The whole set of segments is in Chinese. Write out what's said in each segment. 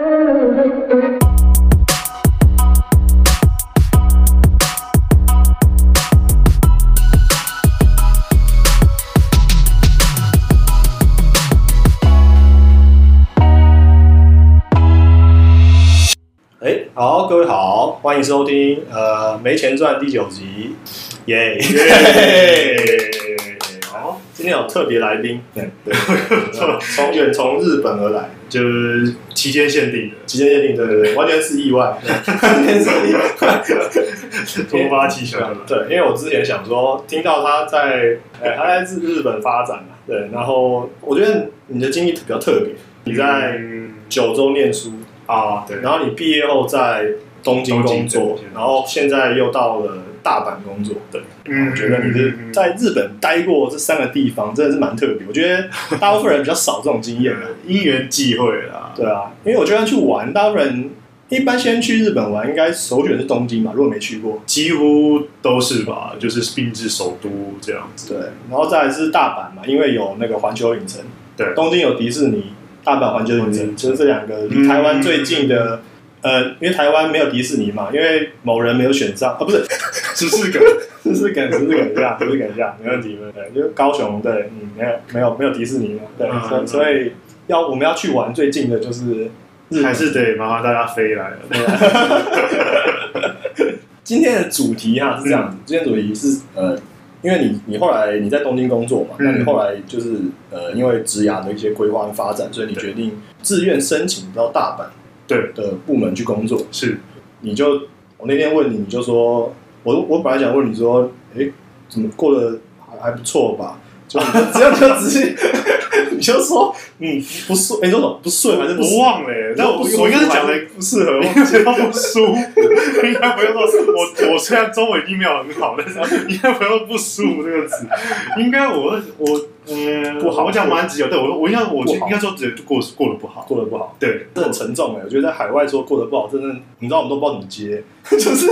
哎，好，各位好，欢迎收听呃没钱赚第九集，耶、耶！好，今天有特别来宾，对 对，从远从日本而来，就是期间限定的，期间限定，对对对，完全是意外，完全是意外。突发奇想。的。对，因为我之前想说，听到他在，呃，他在日日本发展嘛，对，然后我觉得你的经历比较特别，你在嗯。九州念书，啊，对，然后你毕业后在东京工作然后现在又到了大阪工作，对，嗯我觉得你是在日本待过这三个地方，真的是蛮特别。我觉得大部分人比较少这种经验的，因缘际会啦，对啊，因为我觉得去玩，大部分人一般先去日本玩，应该首选是东京嘛，如果没去过，几乎都是吧，就是并至首都这样子。对，然后再来是大阪嘛，因为有那个环球影城，对东京有迪士尼，大阪环球影城，环球影城就是这两个离台湾最近的。呃，因为台湾没有迪士尼嘛，因为某人没有选上啊，不是，十四个，十四个，十四梗一下，十四梗一下，没问题，没问题。就是高雄，对，嗯，没有，没有，没有迪士尼嘛，对，嗯所以所以要我们要去玩最近的就是日。还是得麻烦大家飞来了。今天的主题哈是这样子，今天主题是呃，因为你你后来你在东京工作嘛，嗯那你后来就是呃，因为职涯的一些规划和发展，所以你决定自愿申请到大阪对，的部门去工作。是，你就我那天问你，你就说，我我本来想问你说，诶，怎么过得还还不错吧？就这样就直接，你就说，嗯，不顺，诶，你说什么不顺还是不我？忘了耶，但我不我应该是讲的不适合，应该不要不舒服，应该不用说，我我虽然中文已经没有很好，但是应该不用舒服这个词，应该我我嗯不好我讲蛮直接，对我我应该我应该说只过过得不好，过得不好。对，这很沉重哎，我觉得在海外说过得不好，真的，你知道我们都不知道怎么接，就是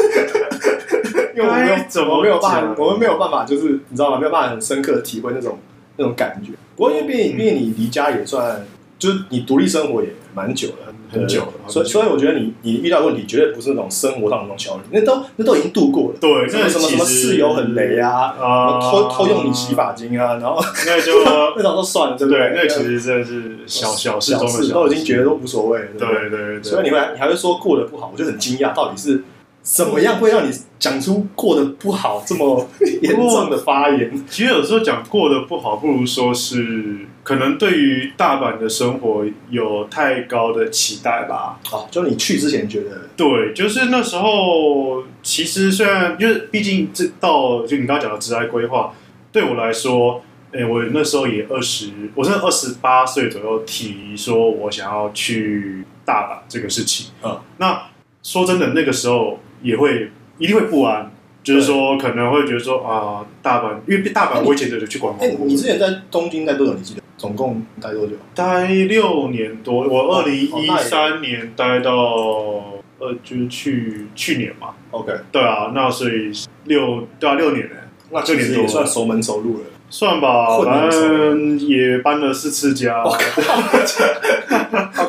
因为我没有该怎么我没有办法，我们没有办法，就是你知道吗？没有办法很深刻的体会那种那种感觉。不过因为毕竟毕竟你离家也算，就是你独立生活也蛮久了，很久了所以所以我觉得你你遇到问题绝对不是那种生活上的那种小问题，那都那都已经度过了。对，什么什么什么室友很雷啊，啊，偷偷用你洗发精啊，然后那就 那种都算了，对不对，那其实真的是小小事中的小事。都已经觉得都无所谓，对对？对对对，所以你会你还会说过得不好，我就很惊讶，到底是怎么样会让你讲出过得不好这么 严重的发言？其实有时候讲过得不好，不如说是可能对于大阪的生活有太高的期待吧。哦，就你去之前觉得，对，就是那时候，其实虽然就是毕竟这到就你刚刚讲的职业规划，对我来说，诶，我那时候也二十，我是二十八岁左右提说我想要去大阪这个事情。嗯，那说真的，那个时候也会一定会不安。就是说，可能会觉得说啊，大阪，因为大阪我以前就去观光哎、过，你之前在东京待多久？你记得总共待多久？待六年多，我哦二零一三年待到呃，就是去去年嘛，OK，对啊，那所以六对啊六年呢，那其实也算熟门熟路了。算吧，反正也搬了四次家，我靠，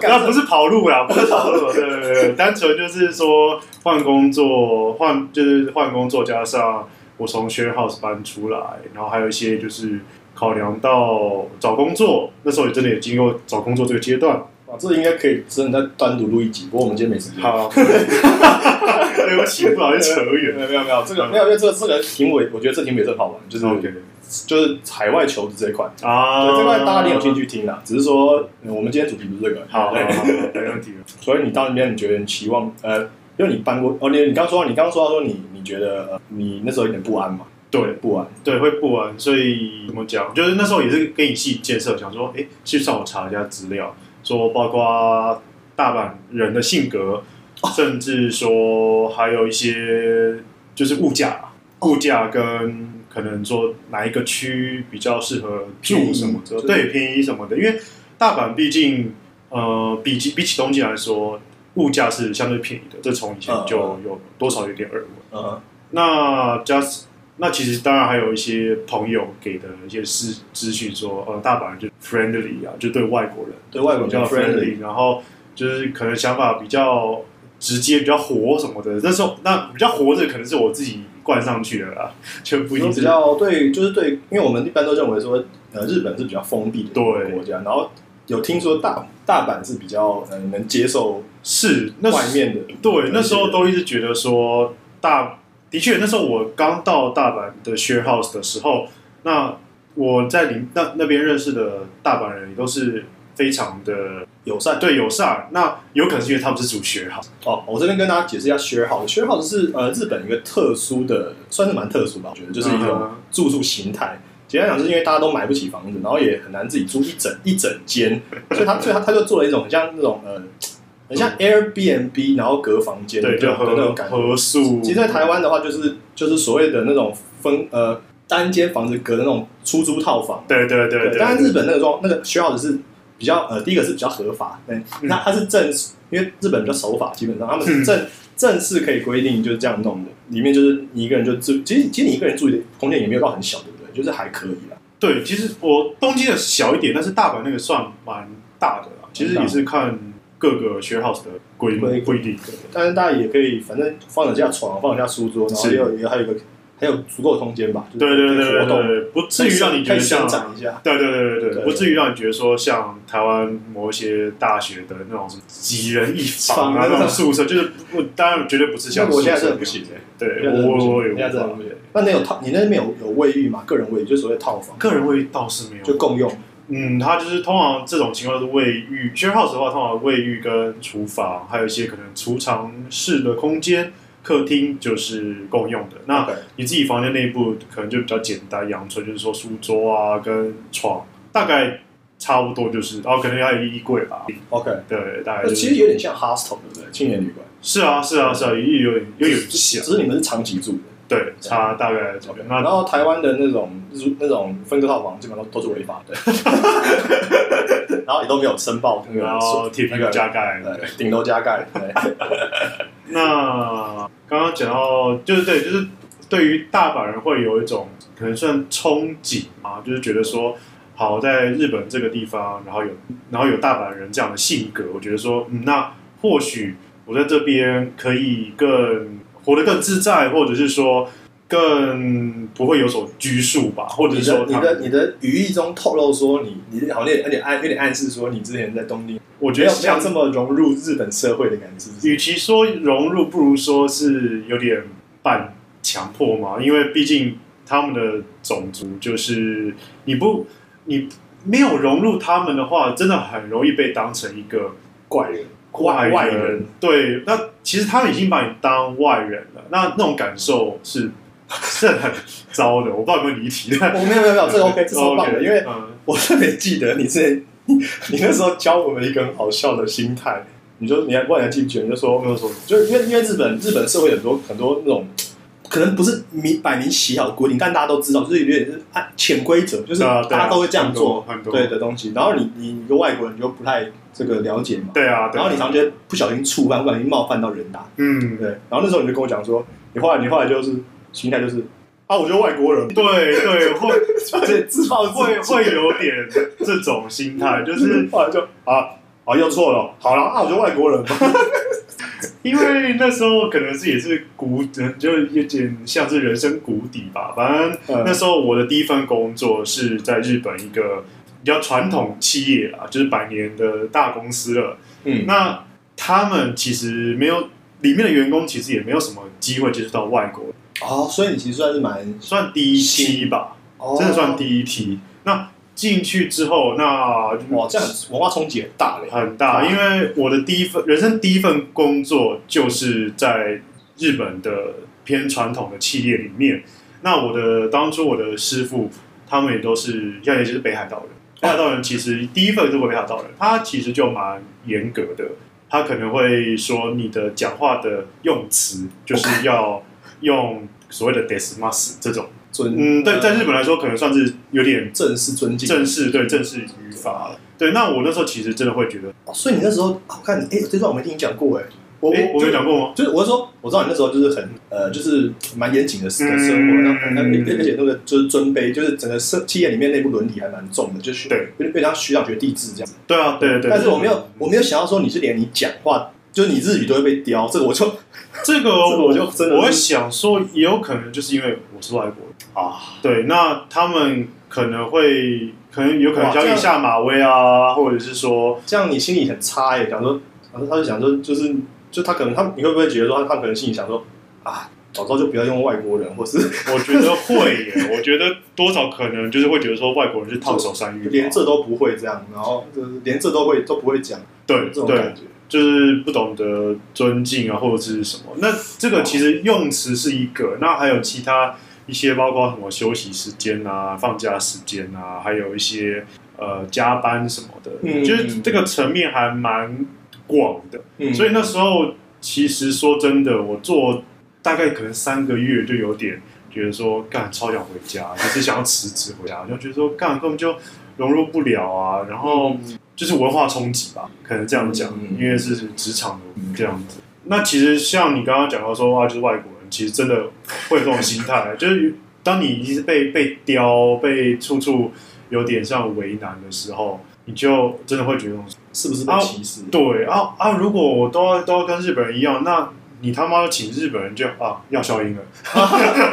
那不是跑路啦，不是跑路，对对对，单纯就是说换工作，换就是换工作，加上我从 share house 搬出来，然后还有一些就是考量到找工作，那时候也真的也经过找工作这个阶段。啊，这应该可以真的再单独录一集，不过我们今天没时间。好，对不起，不好意思扯没远。有没有没有，这个没有，因为这个这个题目我我觉得这题目也是很好玩，就是 OK 就是海外求职这一块。啊，对，这块大家一定有兴趣听啦，只是说嗯我们今天主题不是这个。好，没问题了。所以你到那边，你觉得你期望呃，因为你搬过哦，你你刚说你刚刚说到说你你觉得呃你那时候有点不安嘛？对不安。对，会不安，所以怎么讲？就是那时候也是给你系建设，想说，哎，去上网查一下资料，说包括大阪人的性格，甚至说还有一些就是物价，物价跟可能说哪一个区比较适合住什么的，对，便宜什么的，因为大阪毕竟呃比起比起东京来说，物价是相对便宜的，这从以前就有多少有点耳闻。那加那其实当然还有一些朋友给的一些资资讯说，呃，大阪人就 friendly 啊，就对外国人对外国人比较 friendly，然后就是可能想法比较直接、比较活什么的。那时候那比较活的可能是我自己灌上去的啦，就不一定比较对，就是对，因为我们一般都认为说，呃，日本是比较封闭的对国家，然后有听说大大阪是比较呃能接受是那外面的，对，那时候都一直觉得说大，的确，那时候我刚到大阪的 share house 的时候，那我在里那那边认识的大阪人也都是非常的友善。对友善。那有可能是因为他们是住 share house，哦，我这边跟大家解释一下学好。学好是呃日本一个特殊的，算是蛮特殊吧，我觉得就是一种嗯住宿形态。简单讲，是因为大家都买不起房子，然后也很难自己租一整一整间，所以他所以他他就做了一种很像那种呃，很像 Airbnb，然后隔房间的对，就的那种感觉。合宿。其实，在台湾的话，就是就是所谓的那种分呃单间房子隔的那种出租套房。对对对对，当然日本那个状那个 share house 是比较呃，第一个是比较合法，对，那它是正式，因为日本比较守法，基本上他们是正正式可以规定就是这样弄的，里面就是你一个人就住，其实其实你一个人住的空间也没有到很小，对不对？就是还可以啦。对，其实我东京的小一点，但是大阪那个算蛮大的啦。其实也是看各个 share house 的规规规定。但是大家也可以，反正放得下床，放得下书桌，然后也有也还有一个还有足够的空间吧，就是对对对对对，不至于让你觉得像展一下。对对对对对，对不至于让你觉得说像台湾某一些大学的那种什么几人一房啊那种宿舍，就是不当然绝对不是像那我现在宿舍真的不行的不行我我有现在真的无法不行。那你有套，你那边有有卫浴吗？个人卫浴就所谓套房，个人卫浴倒是没有，就共用。嗯，它就是通常这种情况都是卫浴，share house 的话，通常卫浴跟厨房，还有一些可能储藏室的空间。客厅就是共用的，那你自己房间内部可能就比较简单阳春，就是说书桌啊跟床，大概差不多就是，然后可能还有衣柜吧，OK，对，大概就是其实有点像 hostel，对不对？青年旅馆，是啊，是啊，是啊，也有点有点只，是你们是长期住的。对，差大概这 OK，个。然那后台湾的那种那种分割套房，基本上都都是违法的，然后也都没有申报那个然后铁皮那个加盖。对，顶楼加盖，对，那刚刚讲到，就是对，就是对于大阪人会有一种可能算憧憬嘛，就是觉得说，好，在日本这个地方，然后有然后有大阪人这样的性格，我觉得说，嗯，那或许我在这边可以更活得更自在，或者是说更不会有所拘束吧，或者是说你的你的语义中透露说你你好像有点暗有点暗示说你之前在东京我觉得没有没有像这么融入日本社会的感觉，是不是？与其说融入，不如说是有点半强迫嘛，因为毕竟他们的种族就是你不你没有融入他们的话，真的很容易被当成一个怪人，外外人，对，那其实他们已经把你当外人了，那那种感受是 是很糟的。我不知道有没有离题，但我没有没有没有，这个 OK，这是棒的因为嗯我特别记得你之前你你那时候教我们一个很好笑的心态，你就你还不知道你还记不记得？你就说没有说就是因为因为日本日本社会很多很多那种可能不是明摆明写好的规定，但大家都知道，就是有点是按潜规则，就是大家都会这样做，对的东西。然后你你一个外国人你就不太这个了解嘛，对啊，然后你常觉得不小心触犯，不小心冒犯到人大，嗯对。然后那时候你就跟我讲说，你后来你后来就是心态就是啊，我觉得外国人，对对 会。这自暴自会会有点这种心态，就是 后来就啊啊又错了，好了那，我就外国人吧，因为那时候可能是也是谷，就有点像是人生谷底吧。反正嗯那时候我的第一份工作是在日本一个比较传统企业啊，就是百年的大公司了。嗯，那他们其实没有里面的员工，其实也没有什么机会接触到外国，哦，所以你其实算是蛮算第一批吧，哦真的算第一批。那进去之后，那哇，这样文化冲击很大嘞，很大，啊因为我的第一份人生第一份工作就是在日本的偏传统的企业里面。那我的当初我的师傅他们也都是，要也就是北海道人。北海道人其实第一份是北海道人，他其实就蛮严格的，他可能会说你的讲话的用词就是要用所谓的 desmas 这种。尊嗯，对，在日本本来说可能算是有点正式尊敬正式对正式语法了。对，那我那时候其实真的会觉得。哦，所以你那时候，啊我看你，哎、这段我没听你讲过，哎，我诶我没有讲过吗？就是我是说，我知道你那时候就是很呃，就是蛮严谨的生嗯生活，那那嗯而且那个就是尊卑，就是整个社企业里面内部伦理还蛮重的，就是对有点被像学长学弟制这样子。对啊，对对对。但是我没有，我没有想到说你是连你讲话，就是你日语都会被刁，这个我就 这个我就真的我会想说，也有可能就是因为我是外国人。啊，对，那他们可能会，可能有可能教你下马威啊，或者是说，这样你心里很差耶，想说，然后他就想说，就是就他可能他你会不会觉得说他他可能心里想说啊，早知道就不要用外国人，或是 我觉得会耶，我觉得多少可能就是会觉得说外国人是烫手山芋，连这都不会这样，然后就是连这都会都不会讲，对对这种感，觉。就是不懂得尊敬啊，或者是什么。那这个其实用词是一个，那还有其他一些，包括什么休息时间啊、放假时间啊，还有一些呃加班什么的，嗯就是这个层面还蛮广的。嗯所以那时候其实说真的，我做大概可能三个月就有点觉得说，干超想回家，就是想要辞职回家，就觉得说干根本就融入不了啊，然后。就是文化冲击吧，可能这样讲，嗯因为是职场的这样子。那其实像你刚刚讲到说啊，就是外国人，其实真的会有这种心态，就是当你已经是被被刁、被处处有点像为难的时候，你就真的会觉得，是不是被歧视？对啊啊，如果我都要都要跟日本人一样，那你他妈请日本人就啊要消音了。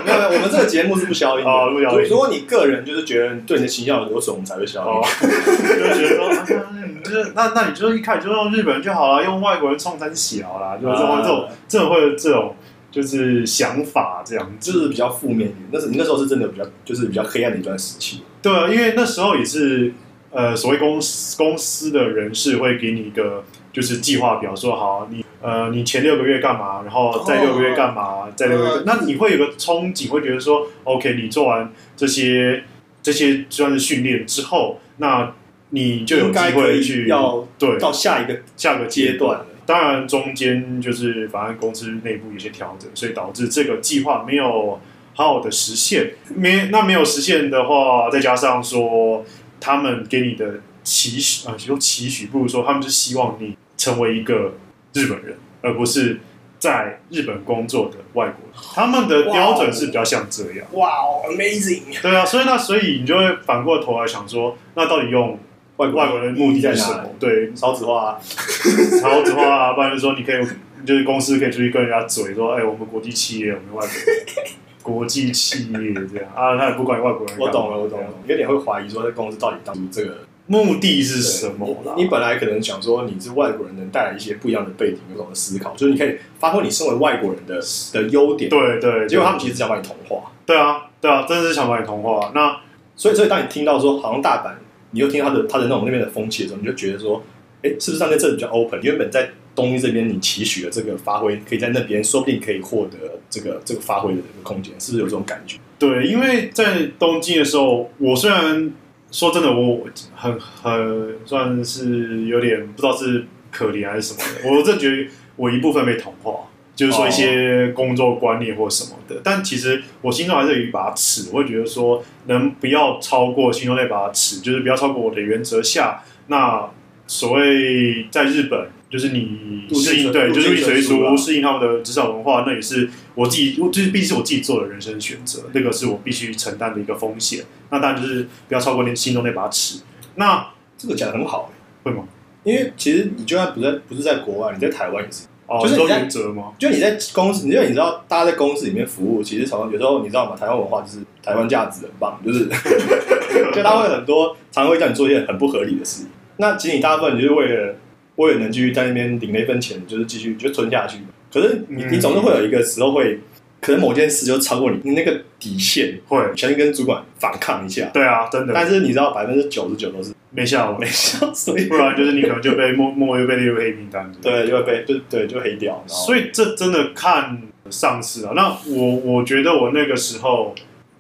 没有没有，我们这个节目是不消音的。哦不消音如果你个人就是觉得对你的形象有损，我们才会消哦音。，就觉得说，啊那你就是那那你就一开始就用日本人就好了，用外国人冲三小啦，就是会这种这种会有这种就是想法这样。就是比较负面一点，那是你那时候是真的比较就是比较黑暗的一段时期。对啊，因为那时候也是呃，所谓公司公司的人事会给你一个就是计划表，说好你呃你前六个月干嘛，然后再六个月干嘛，再六个月呃，那你会有个憧憬，会觉得说，OK，你做完这些这些算是训练之后，那你就有机会去要对到下一个下个阶段了。当然，中间就是反正公司内部有些调整，所以导致这个计划没有好好的实现。没那没有实现的话，再加上说他们给你的期许啊，用期许，不如说他们是希望你成为一个日本人，而不是在日本工作的外国人。他们的标准是比较像这样。哇哦，amazing！对啊，所以那所以你就会反过头来想说，那到底用外外国人的目的在什么？？对，少子化啊，超子化啊，不然就说你可以，就是公司可以出去跟人家嘴说，哎、我们国际企业，我们外国人 国际企业这样啊，他也不管外国人。我懂了，我懂了，有点会怀疑说这公司到底当初这个目的是什么啦？你本来可能想说你是外国人，能带来一些不一样的背景、不同的思考，就是你可以发挥你身为外国人的的优点。，对对，结果他们其实想把你同化。对啊对啊，真的是想把你同化。那所以，所以当你听到说好像大阪，你又听他的他的那种那边的风气的时候，你就觉得说，哎，是不是他在这里比较 open？原本在东京这边你期许的这个发挥，可以在那边说不定可以获得这个这个发挥的这个空间，是不是有这种感觉？对，因为在东京的时候，我虽然说真的，我很很算是有点不知道是可怜还是什么的，我真的觉得我一部分被同化，就是说一些工作观念或什么的。但其实我心中还是有一把尺，我会觉得说，能不要超过心中那把尺，就是不要超过我的原则下。那所谓在日本，就是你适应对，就是随随俗适应他们的职场文化，那也是我自己，就是毕竟是我自己做的人生选择，那个是我必须承担的一个风险。那当然就是不要超过那心中那把尺。那这个讲的很好、会吗？因为其实你就算不在不是在国外，你在台湾也是，哦，就是你在原则吗？就你在公司，因为你知道大家在公司里面服务，其实常常有时候你知道吗？台湾文化就是台湾价值很棒，就是 就他会很多常常会叫你做一些很不合理的事。那其实你大部分你就是为了为了能继续在那边领那份钱，就是继续就存下去。可是你嗯你总是会有一个时候会，可能某件事就超过你你那个底线，会，全力跟主管反抗一下。对啊，真的但是你知道百分之九十九都是没效了没，效，所以 不然就是你可能就被默默又被列入黑名单。对就会被就对就黑掉。所以这真的看上司啊。那我我觉得我那个时候，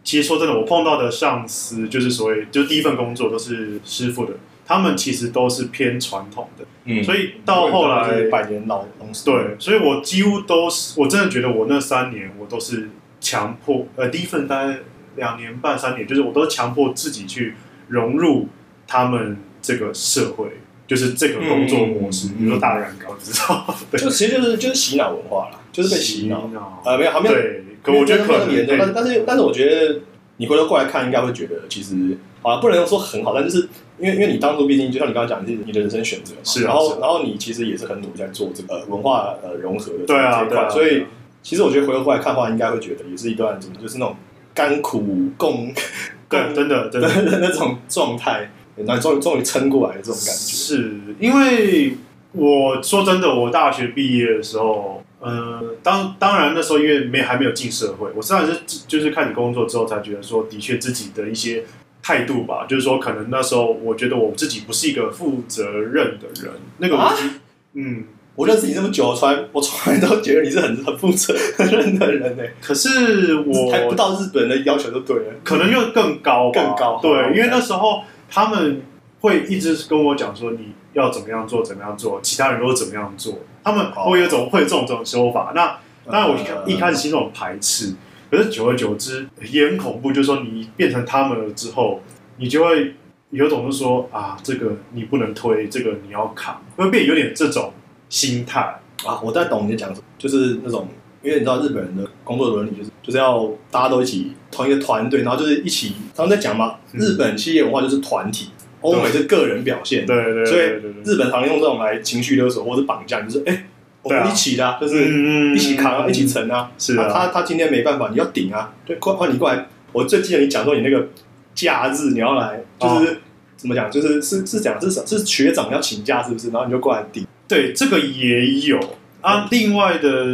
其实说真的，我碰到的上司就是所谓就是第一份工作都是师傅的，他们其实都是偏传统的，嗯所以到后来百年老公司，对，所以我几乎都是，我真的觉得我那三年我都是强迫，呃，第一份大概两年半三年，就是我都是强迫自己去融入他们这个社会。就是这个工作模式，嗯比如说大染缸，知道？对，就其实就是就是洗脑文化啦，就是被洗脑。脑呃，没有，还没有。对，可我觉得可能但但是但是我觉得你回头过来看，应该会觉得其实好像不能说很好，但就是因为因为你当初毕竟就像你刚刚讲，是你的人生选择嘛，然后然后你其实也是很努力在做这个呃文化呃融合的这对啊对啊，所以其实我觉得回头过来看的话，应该会觉得也是一段怎么就是那种甘苦共 对，真的真的。的那种状态，然后终于终于撑过来的这种感觉。是因为我说真的，我大学毕业的时候，呃，当当然那时候因为没还没有进社会，我当然是就是看你工作之后才觉得说，的确自己的一些态度吧，就是说可能那时候我觉得我自己不是一个负责任的人，那个我、啊嗯，我认识你这么久，从来我从来都觉得你是很很负责任的人呢。可是我还不到日本的要求就对了。可能又更高，更高对，因为那时候他们会一直跟我讲说你要怎么样做，怎么样做，其他人都是怎么样做，他们哦会有一种会有这种这种说法。那当然我一开呃一开始心中很排斥，可是久而久之也很恐怖，就是说你变成他们了之后，你就会有种是说啊，这个你不能推，这个你要扛，会变有点这种心态。啊，我在懂你在讲什么，就是那种，因为你知道日本人的工作伦理就是就是要大家都一起同一个团队，然后就是一起，他们在讲嘛，嗯日本企业文化就是团体，欧美是个人表现，对对对所以日本常用这种来情绪勒索或者绑架，就是哎、我们一起的啊、就是嗯一起扛啊，一起沉啊，是啊。他他今天没办法，你要顶啊，对，快快你过来，我最记得你讲说你那个假日你要来，就是、怎么讲，就是是是讲是是学长要请假是不是？然后你就过来顶。对，这个也有。啊。另外的，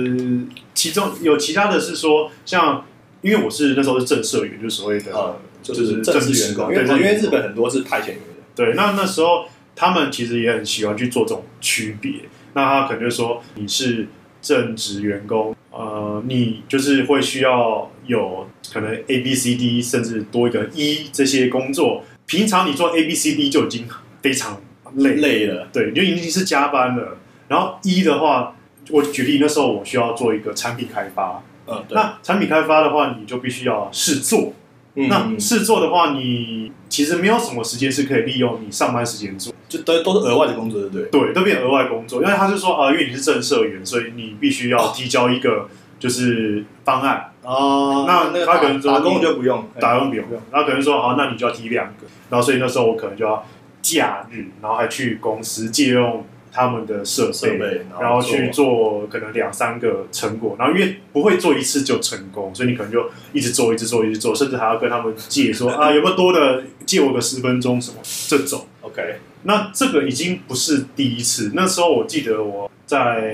其中有其他的是说，像因为我是那时候是正社员，就是所谓的、啊就就是是正式员工，因为对因为日本很多是派遣员。的，对，那那时候他们其实也很喜欢去做这种区别。那他可能就说你是正职员工，呃，你就是会需要有可能 A B C D 甚至多一个 E 这些工作。平常你做 A B C D 就已经非常累，累了，对，你就已经是加班了。然后一的话，我举例那时候我需要做一个产品开发，嗯，对，那产品开发的话，你就必须要试做。嗯那试做的话，你其实没有什么时间是可以利用你上班时间做，就都都是额外的工作，对不对？对，都变额外工作。因为他是说啊、因为你是正社员，所以你必须要提交一个就是方案，哦那那他可能说打打工就不用，打工不用，然后可能说好，那你就要提两个，然后所以那时候我可能就要假日，然后还去公司借用他们的设备，设备，然后去做可能两三个成果，然后因为不会做一次就成功，所以你可能就一直做，一直做，一直做，甚至还要跟他们借说 啊有没有多的借我个十分钟什么这种。OK，那这个已经不是第一次，那时候我记得我在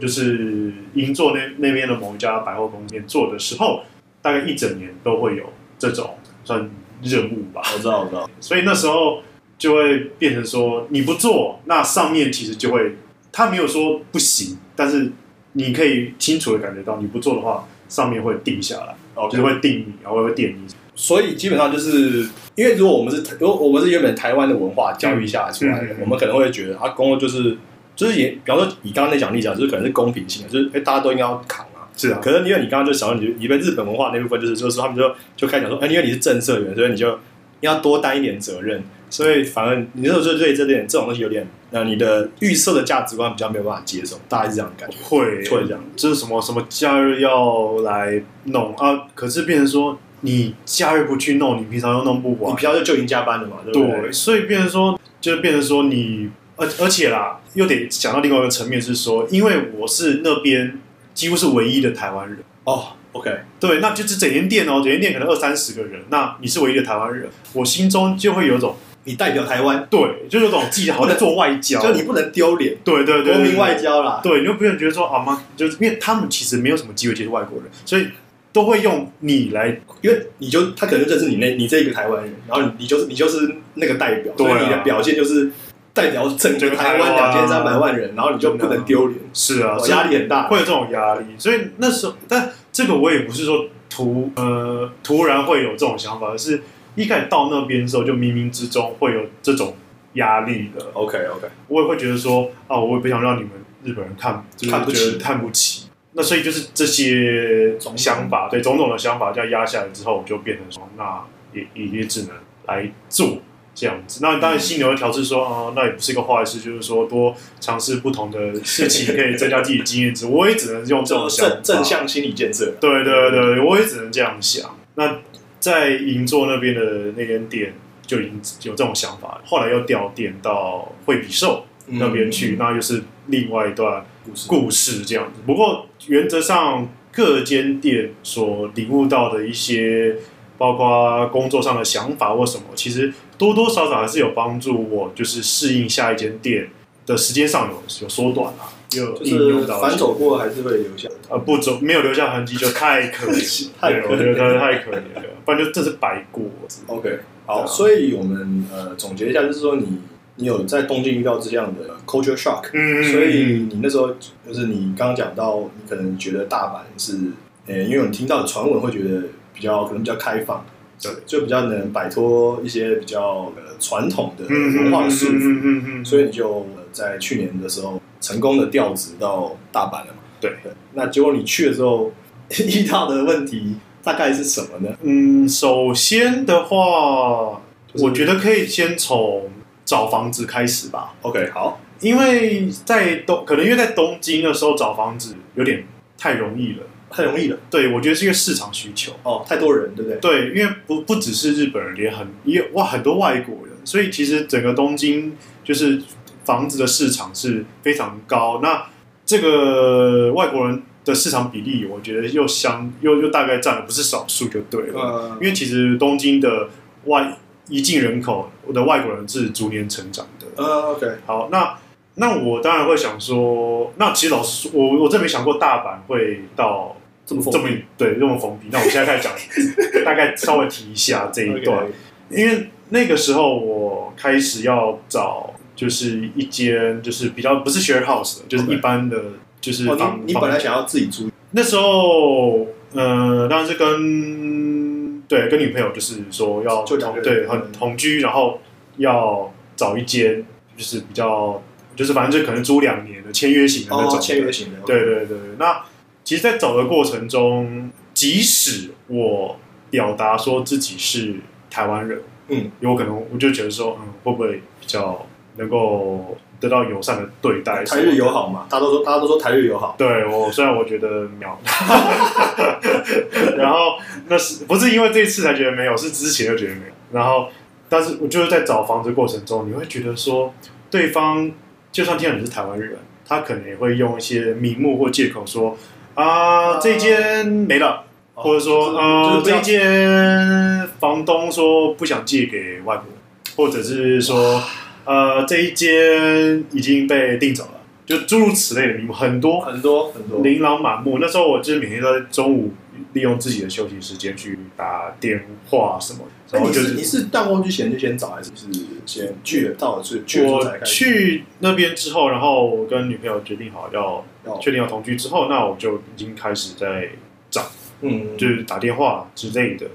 就是银座那那边的某一家百货公司做的时候，大概一整年都会有这种算任务吧。我知道，我知道，所以那时候就会变成说，你不做，那上面其实就会，他没有说不行，但是你可以清楚的感觉到，你不做的话，上面会定下来，然后，就是会定你，然后会定你。所以基本上就是因为如果我们是如果我们是原本台湾的文化教育下来出来的，嗯嗯嗯我们可能会觉得啊，工作就是就是也，比方说以刚刚那讲例子啊，就是可能是公平性的，就是哎、大家都应该要扛啊。是啊，可是因为你刚刚就想到你你被日本文化那部分，就是就是说他们就就开始讲说，哎、因为你是正社员，所以你就要多担一点责任，所以反而你那时候就对这点这种东西有点，那，你的预设的价值观比较没有办法接受，大概是这样的感觉，会。会这样。就是什么什么假日要来弄啊，可是变成说你假日不去弄，你平常又弄不完。你平，常就就已经加班了嘛，对不对？对，所以变成说，就是变成说你，而而且啦，又得想到另外一个层面是说，因为我是那边几乎是唯一的台湾人，哦，OK，对，那就是整间店哦，整间店可能二三十个人，那你是唯一的台湾人，我心中就会有一种，你代表台湾，对，就有种自己好像在做外交，就你不能丢脸，对对对，国民外交，交啦。对，你就不能觉得说啊妈，就是因为他们其实没有什么机会接触外国人，所以都会用你来因为你就他可能就认识你那你这一个台湾人，然后你你就是你就是那个代表，对啊。所以你的表现就是代表整个台湾两千三百万人，然后你就不能丢脸，是啊，压力很大。会有这种压力，所以那时候，但这个我也不是说突呃突然会有这种想法，而是一开始到那边的时候，就冥冥之中会有这种压力的。OK OK，我也会觉得说啊，我也不想让你们日本人看，就是看不起觉得看不起。那所以就是这些想法，对种种的想法这样压下来之后，我就变成说，那也也也只能来做这样子。那当然心里会调试说啊、那也不是一个坏事，就是说多尝试不同的事情，可以增加自己的经验值。我也只能用这种 想法正正向心理建设。对对对，我也只能这样想。那在银座那边的那间店就已经有这种想法，后来又调店到惠比寿那边去，那又是另外一段故事。故事这样子。不过原则上各间店所领悟到的一些，包括工作上的想法或什么，其实多多少少还是有帮助我，就是适应下一间店的时间上有有缩短啊，有就应用是到反走过还是会留下。呃，不走没有留下痕迹就太可惜，太可怜对我觉得太可怜了，不然就这是白过。OK，好，啊所以我们呃总结一下，就是说你你有在东京遇到这样的 culture shock，、嗯所以你那时候就是你刚刚讲到，你可能觉得大阪是，呃，因为你听到的传闻会觉得比较可能比较开放，对，就比较能摆脱一些比较呃传统的嗯文化的束缚，嗯所以你就呃在去年的时候成功的调职到大阪了嘛？对那结果你去的时候遇到的问题大概是什么呢？嗯，首先的话，就是我觉得可以先从找房子开始吧，OK，好，因为在东可能因为在东京的时候找房子有点太容易了，太容易了对我觉得是一个市场需求。哦，太多人，对不对？对，因为不不只是日本人，也很也哇很多外国人，所以其实整个东京就是房子的市场是非常高。那这个外国人的市场比例，我觉得又相又又大概占了不是少数就对了。呃因为其实东京的外移进人口的外国人是逐年成长的。呃，OK，好，那那我当然会想说，那其实老实说，我我真没想过大阪会到这么这么对这么封闭。那我现在开始讲，大概稍微提一下这一段因为那个时候我开始要找就是一间就是比较不是 share house 的，就是一般的就是哦，房、房你你本来想要自己租，那时候呃当然是跟对跟女朋友就是说要就两同对很同居，然后要找一间就是比较就是反正就可能租两年的签约型的那种、哦，签约型的，对对对，那其实，在找的过程中，即使我表达说自己是台湾人，嗯，有可能我就觉得说，嗯，会不会比较能够得到友善的对待？台日友好嘛，大家都说大家都说台日友好，对我虽然我觉得秒，然后那是不是因为这一次才觉得没有，是之前就觉得没有。然后，但是我就是在找房子过程中，你会觉得说，对方就算听到你是台湾人，他可能也会用一些名目或借口说啊，这间没了，哦或者说就是呃，就是不要这间房东说不想借给外国人，或者是说呃，这一间已经被订走了，就诸如此类的名目很多。很多很多，琳琅满目。那时候我就是每天都在中午利用自己的休息时间去打电话什么，那你然后就是你是到过去前就先找，还是是先去了到了去去了才我开？去那边之后，然后我跟女朋友决定好要要确定要同居之后，那我就已经开始在找嗯，就是打电话之类的。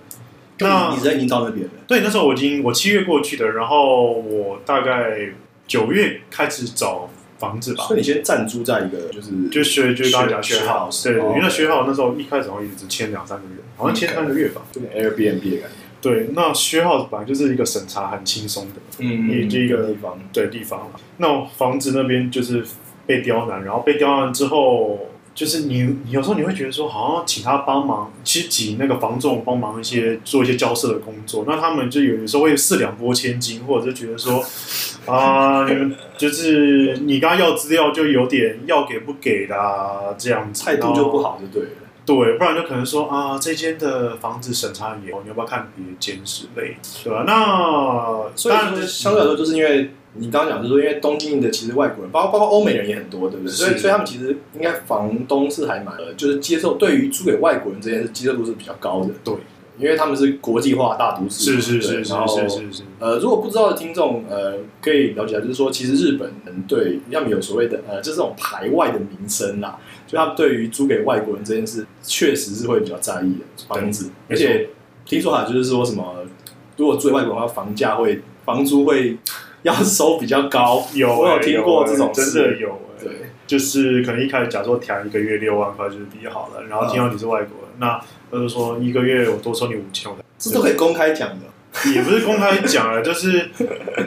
就那你你在营造那边的，对，那时候我已经我七月过去的，然后我大概九月开始找房子吧所。以你先暂住在一个就是就学就是刚刚讲学学号，对因为那学号那时候一开始好像一直签两三个月，好像签三个月吧。有点 Airbnb 的感觉，对，那学号本来就是一个审查很轻松的嗯第一个地方，对地方。那房子那边就是被刁难，然后被刁难之后，就是你你有时候你会觉得说，好像请他帮忙，其实请那个房仲帮忙一些做一些交涉的工作，那他们就有时候会四两拨千斤，或者是觉得说 啊，你们就是你刚刚要资料就有点要给不给啦，这样子态度就不。好就对了。对，不然就可能说啊，这间的房子审查很严，你要不要看别间之类，对吧、那所以说当然相对来说，就是因为你刚刚讲，就是说因为东京的其实外国人，包括包括欧美人也很多，对不对？所以所以他们其实应该房东是还蛮，呃就是接受对于租给外国人这件事接受度是比较高的。对，因为他们是国际化大都市，是是是是是是是，呃，如果不知道的听众，呃，可以了解一下，就是说，其实日本人对要么有所谓的呃，就是这种排外的名声啦，就他们对于租给外国人这件事，确实是会比较在意的房子，而且听说哈就是说什么，如果租给外国人的话，房价会房租会要收比较高，有欸我有听过这种真事。的有欸，对，就是可能一开始假说调一个月六万块就是比较好了，然后听到你是外国人，那他就说一个月我多收你五千，我这都可以公开讲的。也不是公开讲了，就是 你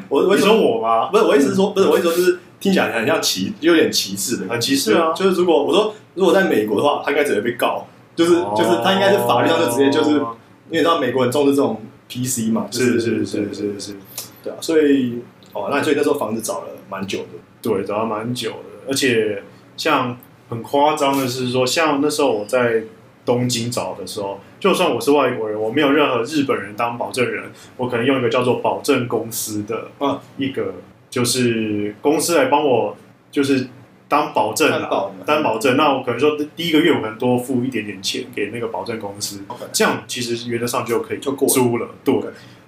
我我说说我吗？不是我意思是说，不是我意思说，就是听起来很像歧，有点歧视的，很歧视啊。就就是如果我说如果在美国的话，他应该直接被告，就是哦。就是他应该是法律上就直接就是，因为你知道美国很重视这种 PC 嘛，就是是是是是是，对啊，所以哦，那所以那时候房子找了蛮久的，对，找了蛮久的，而且像很夸张的是说，像那时候我在东京找的时候，就算我是外国人，我没有任何日本人当保证人，我可能用一个叫做保证公司的啊一个，就是公司来帮我，就是当保证啊，担保的担保证。那我可能说第一个月我可能多付一点点钱给那个保证公司 OK 这样其实原则上就可以就过了租了。对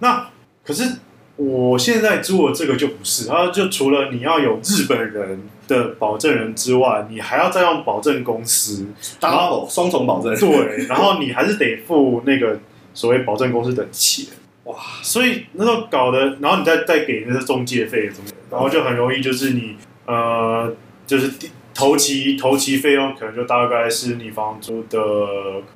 那可是我现在租的这个就不是，它就除了你要有日本人的保证人之外，你还要再用保证公司，double 双重保证，对，然后你还是得付那个所谓保证公司的钱。哇，所以那时候搞的，然后你再再给那个中介费什么的，然后就很容易就是你呃，就是第头期头期费用可能就大概是你房租的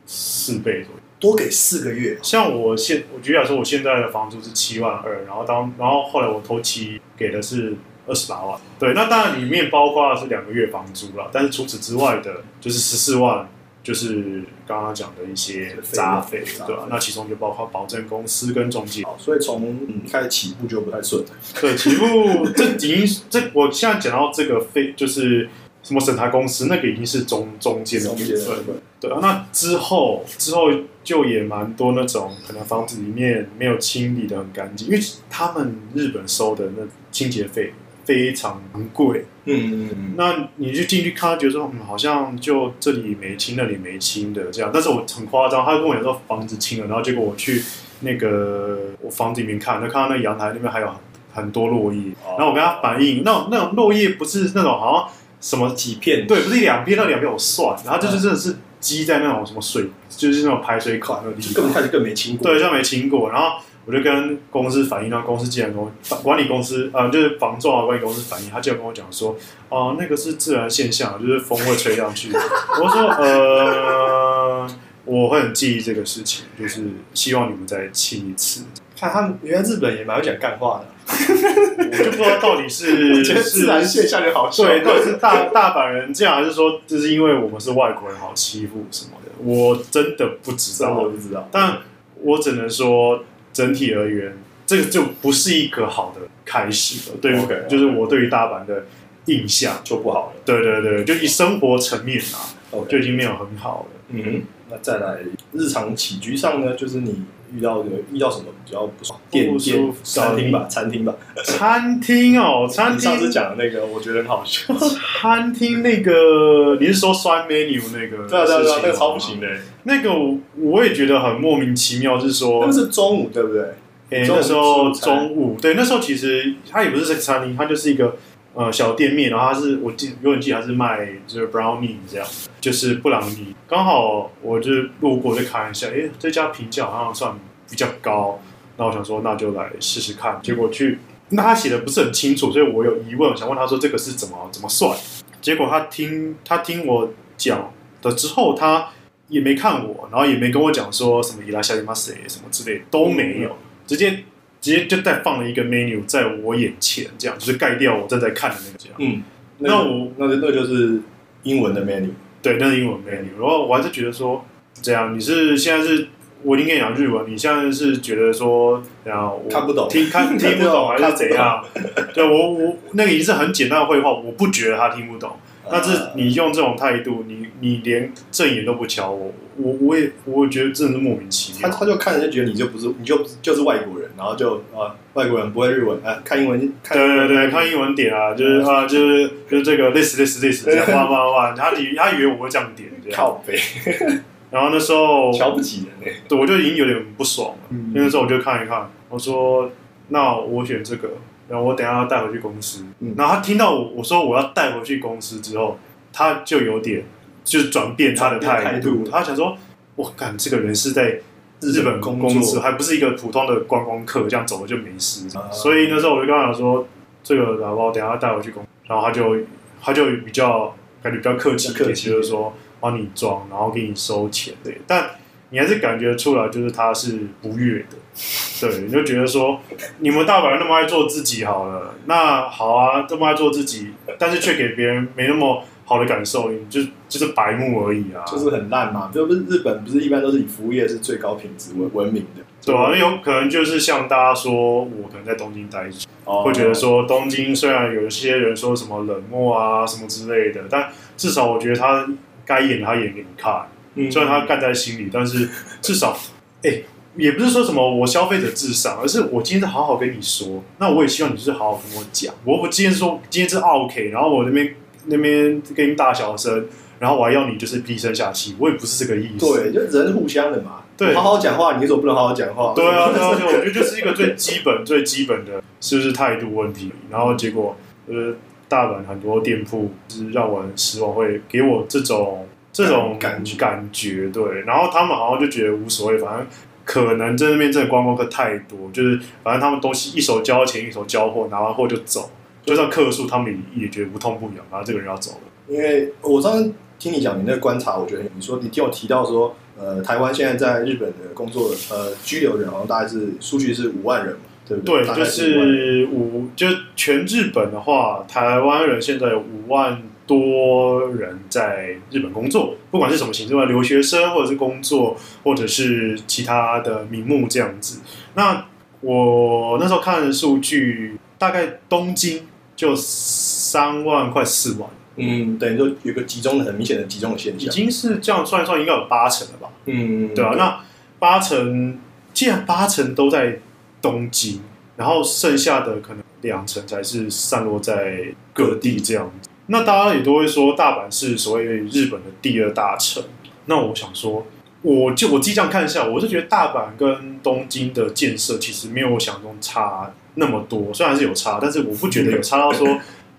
四倍左右。多给四个月，像我现我举例来说，我现在的房租是七万二，然后当然后后来我头期给的是二十八万，对，那当然里面包括的是两个月房租了，但是除此之外的就是十四万，就是刚刚讲的一些杂费，对吧、那其中就包括保证公司跟中介。好，所以从嗯开始起步就不太顺，对，起步这已经这我现在讲到这个费就是什么审查公司，那个已经是中中间的部分对啊，那之后之后就也蛮多那种可能房子里面没有清理的很干净，因为他们日本收的那清洁费非常贵。嗯嗯嗯那你就进去看，觉得说嗯，好像就这里没清，那里没清的这样。但是我很夸张，他跟我讲说房子清了，然后结果我去那个我房子里面看，就看到那个阳台那边还有很多落叶，哦然后我跟他反映，那那种落叶不是那种好像什么几片对，不是一两片，那两片我算，然后就是真的是积在那种什么水，就是那种排水口那个地根本，开始更没清过，对，就没清过。然后我就跟公司反映，然后公司竟然跟我管理公司，呃，就是防撞啊管理公司反映，他竟然跟我讲说，哦、那个是自然现象，就是风会吹上去。我说，呃，我会很介意这个事情，就是希望你们再清一次。看他们原来日本也蛮会讲干话的，我就不知道到底是我觉得自然现象就好笑，对，到底是大大阪人这样，还是说就是因为我们是外国人好欺负什么的？我真的不知道我道，不知道，但我只能说整体而言，这个就不是一个好的开始了。对 OK，OK 就是我对于大阪的印象，就不好了。对对对，就以生活层面啊就已经没有很好了。嗯哼，那再来日常起居上呢，就是你遇到的遇到什么比较不爽？店不舒店服餐厅吧，餐厅吧。餐厅哦，餐你上次厅讲的那个，我觉得很好笑。餐厅那个，你是说酸 menu 那个？对啊对啊对啊，那个超不行的。那个我我也觉得很莫名其妙，是说那个是中午对不对？诶、中午那时候中午，对，那时候其实它也不是这个餐厅，它就是一个呃小店面，然后它是我记永远记得它是卖就是 brownie 这样，就是布朗尼。刚好我就是路过就看一下，诶、这家评价好像算比较高，那我想说那就来试试看。结果去，那他写的不是很清楚，所以我有疑问，我想问他说这个是怎么怎么算？结果他听他听我讲的之后，他也没看我，然后也没跟我讲说什么伊拉夏伊马塞什么之类的都没有，直接直接就再放了一个 menu 在我眼前，这样就是盖掉我正在看的那个这样。嗯，那我那那那就是英文的 menu。对，那是英文 menu。然后我还是觉得说，这样你是现在是我已经跟你讲日文，你现在是觉得说，然后我看不懂听看 听不懂还是怎样？对我我那个已经是很简单的绘画，我不觉得他听不懂。但是你用这种态度，你你连正眼都不瞧我，我我也我觉得真的是莫名其妙。他他就看人就觉得你就不是你就就是外国人，然后就啊外国人不会日文啊，看英文看对对对，看英文点啊，就是啊，就是就是这个 this this this 这样，哇哇哇，他以他以为我会这样点这样，靠背，然后那时候 瞧不起人呢。对我就已经有点不爽了，嗯。那时候我就看一看，我说那我选这个，然后我等下要带回去公司，嗯然后他听到我我说我要带回去公司之后，他就有点就是转变他的态度他想说，我感这个人是在。日本工公司作还不是一个普通的观光客，这样走了就没事。啊所以那时候我就跟他讲说，这个老包等下带回去公司，然后他就他就比较感觉比较客气一点，客气就是说帮你装，然后给你收钱对。但你还是感觉出来，就是他是不悦的。对，你就觉得说，你们大阪人那么爱做自己好了，那好啊，这么爱做自己，但是却给别人没那么好的感受，你就就是白目而已啊。就是很烂嘛。就不是日本，不是一般都是以服务业是最高品质闻闻名的，对啊，有可能就是像大家说，我可能在东京待久，哦会觉得说东京虽然有一些人说什么冷漠啊什么之类的，但至少我觉得他该演他演给你看，嗯虽然他干在心里，但是 至少，哎、也不是说什么我消费者至上，而是我今天是好好跟你说，那我也希望你就是好好跟我讲，我我今天说今天是 OK，然后我那边那边跟你大小声，然后我还要你就是低声下气，我也不是这个意思。对，就人是互相的嘛。对好好讲话，你为什么不能好好讲话？对啊，对啊，对啊，我觉得就是一个最基本、最基本的，是不是态度问题？然后结果，呃，大阪很多店铺就是让我很失望，会给我这种这种感觉感觉，对。然后他们好像就觉得无所谓，反正可能在那边真的观光客太多，就是反正他们东西一手交钱，一手交货，拿完货就走，就算客诉，他们也也觉得不痛不痒，然后这个人要走了。因为我上次听你讲你那个观察，我觉得你说你听我提到说，呃，台湾现在在日本的工作呃拘留人好像大概是数据是五万人嘛，对不对，大概就5万人是五，就全日本的话，台湾人现在有五万多人在日本工作，不管是什么形式吧留学生，或者是工作，或者是其他的名目这样子。那我那时候看的数据，大概东京就三万块四万，嗯，等于说有个集中的很明显的集中的现象。已经是这样算一算，应该有八成了吧？嗯，对啊，那八成既然八成都在东京，然后剩下的可能两成才是散落在各地这样子。那大家也都会说大阪是所谓日本的第二大城。那我想说，我就我自己这样看一下，我是觉得大阪跟东京的建设其实没有我想象中差那么多，虽然是有差，但是我不觉得有差到说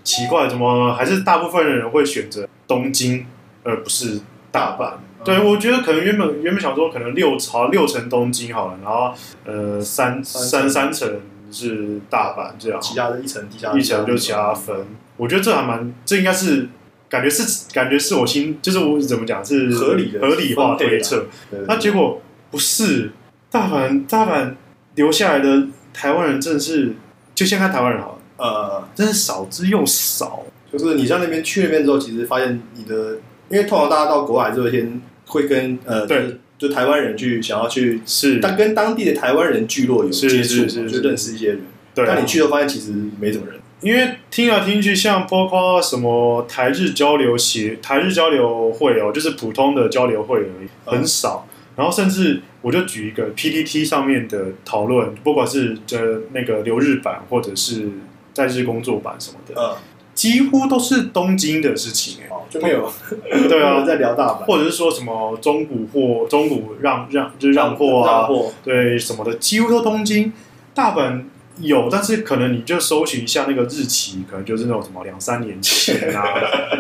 奇怪，怎么还是大部分人会选择东京而不是大阪。对，我觉得可能原本原本想说可能六朝六成东京好了，然后呃三三三成是大阪这样，其他的一层地下一层就其他分。我觉得这还蛮，这应该是感觉是感觉是我心，就是我怎么讲是合理的合理化推测。对那结果不是大阪大阪留下来的台湾人真的是，就先看台湾人好了，呃，真是少之又少。就是你在那边去那边之后，其实发现你的，因为通常大家到国外之后先会跟呃，对就台湾人去想要去，是，但跟当地的台湾人聚落有是接触嘛，是是就是认识一些人。对啊、但你去了发现其实没什么人。因为听来听去，像包括什么台日交流协、台日交流会哦，就是普通的交流会而已，嗯很少。然后甚至我就举一个 PPT 上面的讨论，不管是这那个留日版或者是在日工作版什么的，嗯，几乎都是东京的事情哎。哦，就没有 对啊 在聊大阪或者是说什么中古货、中古让让就是让货啊让，货，对什么的，几乎都东京。大阪有，但是可能你就搜寻一下那个日期，可能就是那种什么两三年前啊，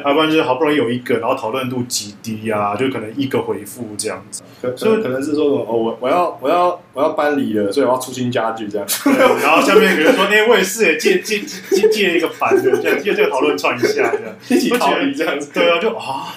要 不然就是好不容易有一个，然后讨论度极低啊，就可能一个回复这样子。所以可可能是说什么哦，我我要我要我要搬离了，所以我要出新家具这样。然后下面有人说，哎、我也是耶，借借借借一个盘的，这样借这个讨论串一下这样。一起逃离这样子。对啊，就啊，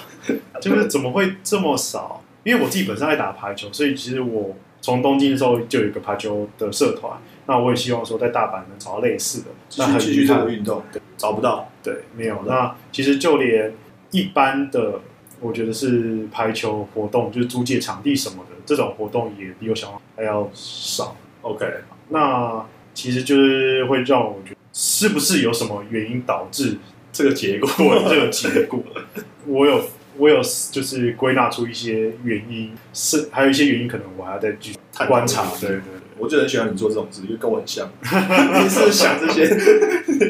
就是怎么会这么少？因为我自己本身爱打排球，所以其实我从东京的时候就有一个排球的社团。那我也希望说在大阪能找到类似的，那很续继续这遗憾个运动，找不到。对，没有。那其实就连一般的，我觉得是排球活动，就是租借场地什么的，这种活动也比我想象还要少。OK，那其实就是会让我觉得，是不是有什么原因导致这个结果这个结果？我有我有就是归纳出一些原因，是还有一些原因，可能我还要再继续观察。对对对。我就很喜欢你做这种事，因为跟我很像。你是想这些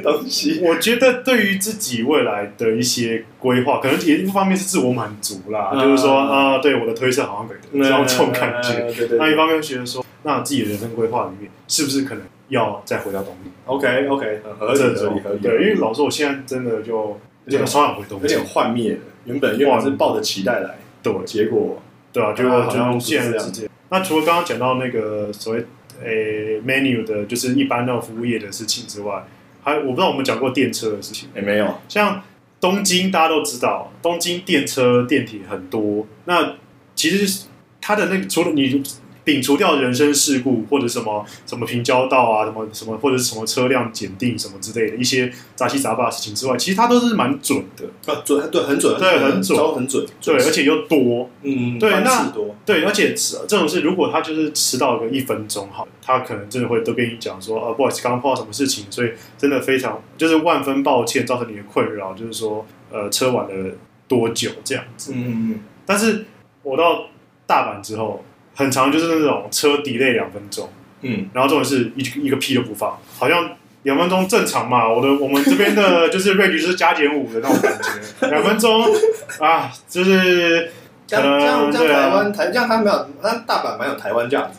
东西，我觉得对于自己未来的一些规划，可能也一方面是自我满足啦，嗯就是说啊、对我的推测好像可以得到这种感觉。嗯。对对对。那一方面觉得说，那自己的人生规划里面是不是可能要再回到东京？OK OK，很合理合理合理。对，因为老实说，我现在真的就有点超想回东京有点。幻灭了。原本原本是抱着期待来，对结果对啊，结果好像这样现在直接。那除了刚刚讲到那个所谓诶 menu 的，就是一般那种服务业的事情之外，还我不知道我们讲过电车的事情。也没有。像东京，大家都知道，东京电车、电铁很多。那其实它的那个除了你摒除掉人身事故或者什么什么平交道啊，什么什么或者是什么车辆检定什么之类的一些杂七杂八的事情之外，其实它都是蛮准的。啊，准对很准，对很准招很准，对，而且又多。嗯，对那多，对，而且这种事，如果他就是迟到个一分钟，哈，他可能真的会都跟你讲说，呃，不好意思，刚刚碰到什么事情，所以真的非常就是万分抱歉，造成你的困扰，就是说，呃，车晚了多久这样子。嗯嗯但是我到大阪之后，很长就是那种车 delay 两分钟，嗯然后重点是一一个屁都不放，好像两分钟正常嘛。我的我们这边的就是 range 是加减五的那种感觉，两分钟啊，就是这样这样这对啊样台湾台这样他没有，那大阪蛮有台湾价值。